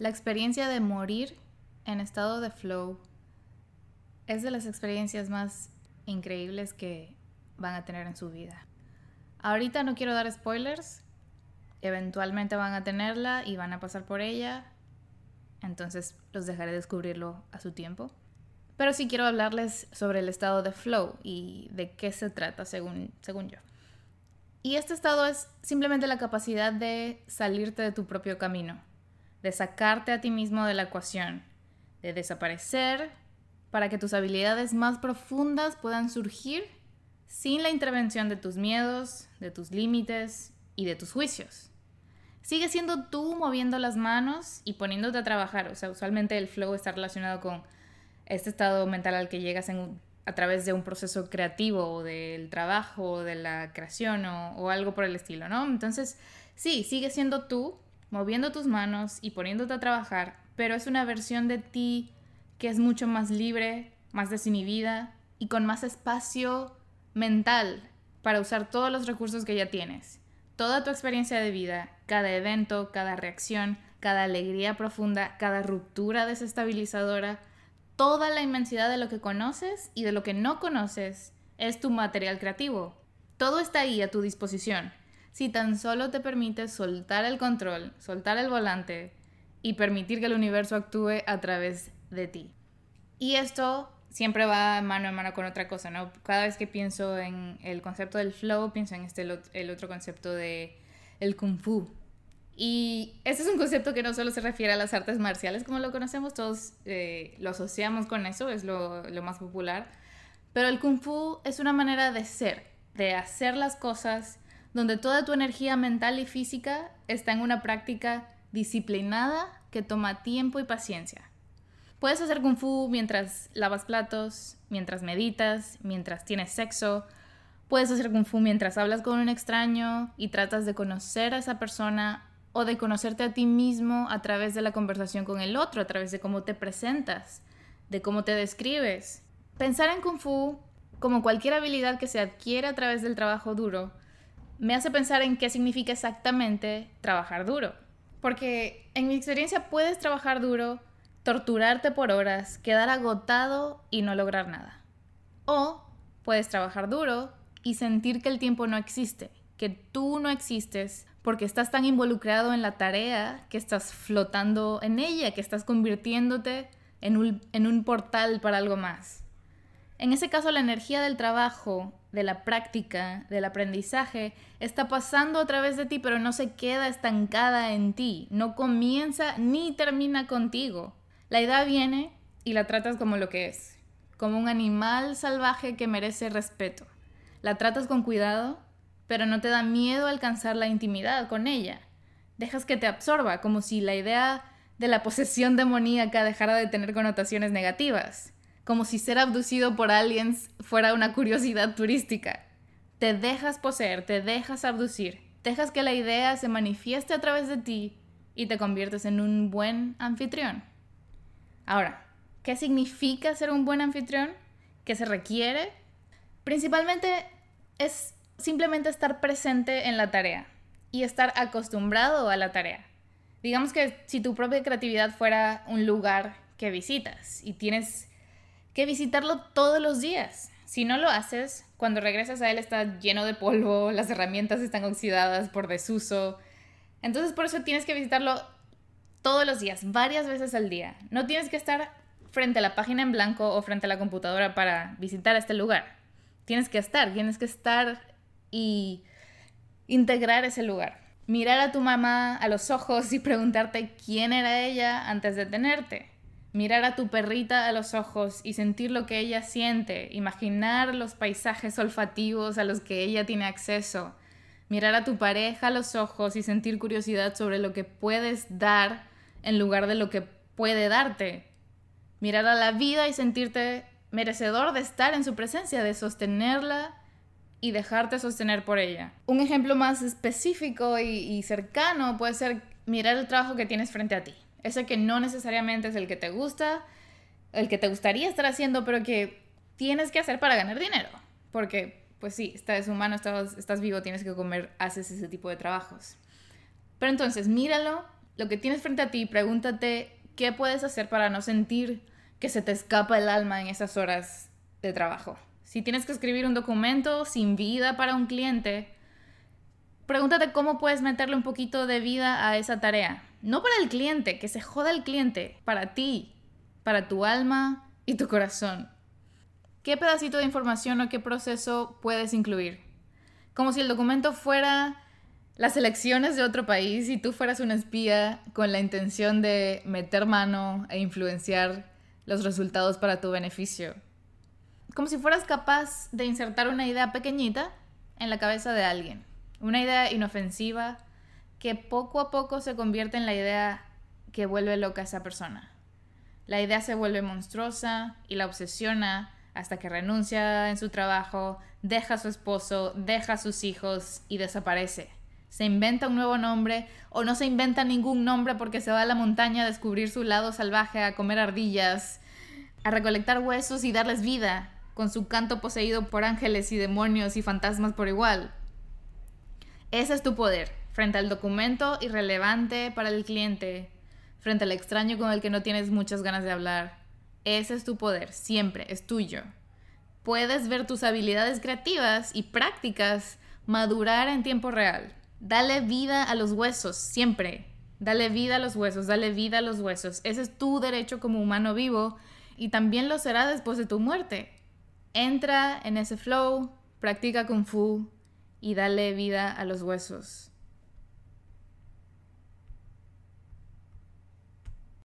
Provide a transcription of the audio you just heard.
La experiencia de morir en estado de flow es de las experiencias más increíbles que van a tener en su vida. Ahorita no quiero dar spoilers, eventualmente van a tenerla y van a pasar por ella, entonces los dejaré descubrirlo a su tiempo. Pero sí quiero hablarles sobre el estado de flow y de qué se trata según, según yo. Y este estado es simplemente la capacidad de salirte de tu propio camino, de sacarte a ti mismo de la ecuación, de desaparecer para que tus habilidades más profundas puedan surgir sin la intervención de tus miedos, de tus límites y de tus juicios. Sigue siendo tú moviendo las manos y poniéndote a trabajar. O sea, usualmente el flow está relacionado con este estado mental al que llegas a través de un proceso creativo o del trabajo o de la creación o, o algo por el estilo, ¿no? Entonces, sí, sigue siendo tú moviendo tus manos y poniéndote a trabajar, pero es una versión de ti que es mucho más libre, más desinhibida y con más espacio mental para usar todos los recursos que ya tienes. Toda tu experiencia de vida, cada evento, cada reacción, cada alegría profunda, cada ruptura desestabilizadora, toda la inmensidad de lo que conoces y de lo que no conoces es tu material creativo. Todo está ahí a tu disposición. Si tan solo te permites soltar el control, soltar el volante y permitir que el universo actúe a través de ti. Y esto siempre va mano a mano con otra cosa, ¿no? Cada vez que pienso en el concepto del flow, pienso en este el otro concepto de el kung fu. Y este es un concepto que no solo se refiere a las artes marciales, como lo conocemos, todos eh, lo asociamos con eso, es lo, lo más popular. Pero el kung fu es una manera de ser, de hacer las cosas donde toda tu energía mental y física está en una práctica disciplinada que toma tiempo y paciencia. Puedes hacer kung fu mientras lavas platos, mientras meditas, mientras tienes sexo. Puedes hacer kung fu mientras hablas con un extraño y tratas de conocer a esa persona o de conocerte a ti mismo a través de la conversación con el otro, a través de cómo te presentas, de cómo te describes. Pensar en kung fu como cualquier habilidad que se adquiere a través del trabajo duro me hace pensar en qué significa exactamente trabajar duro. Porque en mi experiencia puedes trabajar duro torturarte por horas, quedar agotado y no lograr nada. O puedes trabajar duro y sentir que el tiempo no existe, que tú no existes porque estás tan involucrado en la tarea que estás flotando en ella, que estás convirtiéndote en un, portal para algo más. En ese caso, la energía del trabajo, de la práctica, del aprendizaje, está pasando a través de ti, pero no se queda estancada en ti, no comienza ni termina contigo. La idea viene y la tratas como lo que es, como un animal salvaje que merece respeto. La tratas con cuidado, pero no te da miedo alcanzar la intimidad con ella. Dejas que te absorba, como si la idea de la posesión demoníaca dejara de tener connotaciones negativas, como si ser abducido por aliens fuera una curiosidad turística. Te dejas poseer, te dejas abducir, dejas que la idea se manifieste a través de ti y te conviertes en un buen anfitrión. Ahora, ¿qué significa ser un buen anfitrión? ¿Qué se requiere? Principalmente es simplemente estar presente en la tarea y estar acostumbrado a la tarea. Digamos que si tu propia creatividad fuera un lugar que visitas y tienes que visitarlo todos los días. Si no lo haces, cuando regresas a él está lleno de polvo, las herramientas están oxidadas por desuso. Entonces por eso tienes que visitarlo todos los días, varias veces al día. No tienes que estar frente a la página en blanco o frente a la computadora para visitar este lugar. Tienes que estar, tienes que estar y integrar ese lugar. Mirar a tu mamá a los ojos y preguntarte quién era ella antes de tenerte. Mirar a tu perrita a los ojos y sentir lo que ella siente. Imaginar los paisajes olfativos a los que ella tiene acceso. Mirar a tu pareja a los ojos y sentir curiosidad sobre lo que puedes dar en lugar de lo que puede darte. Mirar a la vida y sentirte merecedor de estar en su presencia, de sostenerla y dejarte sostener por ella. Un ejemplo más específico y, cercano puede ser mirar el trabajo que tienes frente a ti. Ese que no necesariamente es el que te gusta, el que te gustaría estar haciendo, pero que tienes que hacer para ganar dinero. Porque, pues sí, estás humano, estás, vivo, tienes que comer, haces ese tipo de trabajos. Pero entonces, míralo lo que tienes frente a ti, pregúntate qué puedes hacer para no sentir que se te escapa el alma en esas horas de trabajo. Si tienes que escribir un documento sin vida para un cliente, pregúntate cómo puedes meterle un poquito de vida a esa tarea. No para el cliente, que se joda el cliente, para ti, para tu alma y tu corazón. ¿Qué pedacito de información o qué proceso puedes incluir? Como si el documento fuera las elecciones de otro país y tú fueras un espía con la intención de meter mano e influenciar los resultados para tu beneficio. Como si fueras capaz de insertar una idea pequeñita en la cabeza de alguien. Una idea inofensiva que poco a poco se convierte en la idea que vuelve loca a esa persona. La idea se vuelve monstruosa y la obsesiona hasta que renuncia en su trabajo, deja a su esposo, deja a sus hijos y desaparece. Se inventa un nuevo nombre o no se inventa ningún nombre porque se va a la montaña a descubrir su lado salvaje, a comer ardillas, a recolectar huesos y darles vida, con su canto poseído por ángeles y demonios y fantasmas por igual. Ese es tu poder, frente al documento irrelevante para el cliente, frente al extraño con el que no tienes muchas ganas de hablar. Ese es tu poder, siempre, es tuyo. Puedes ver tus habilidades creativas y prácticas madurar en tiempo real. Dale vida a los huesos, siempre. Dale vida a los huesos, dale vida a los huesos. Ese es tu derecho como humano vivo y también lo será después de tu muerte. Entra en ese flow, practica kung fu, y dale vida a los huesos.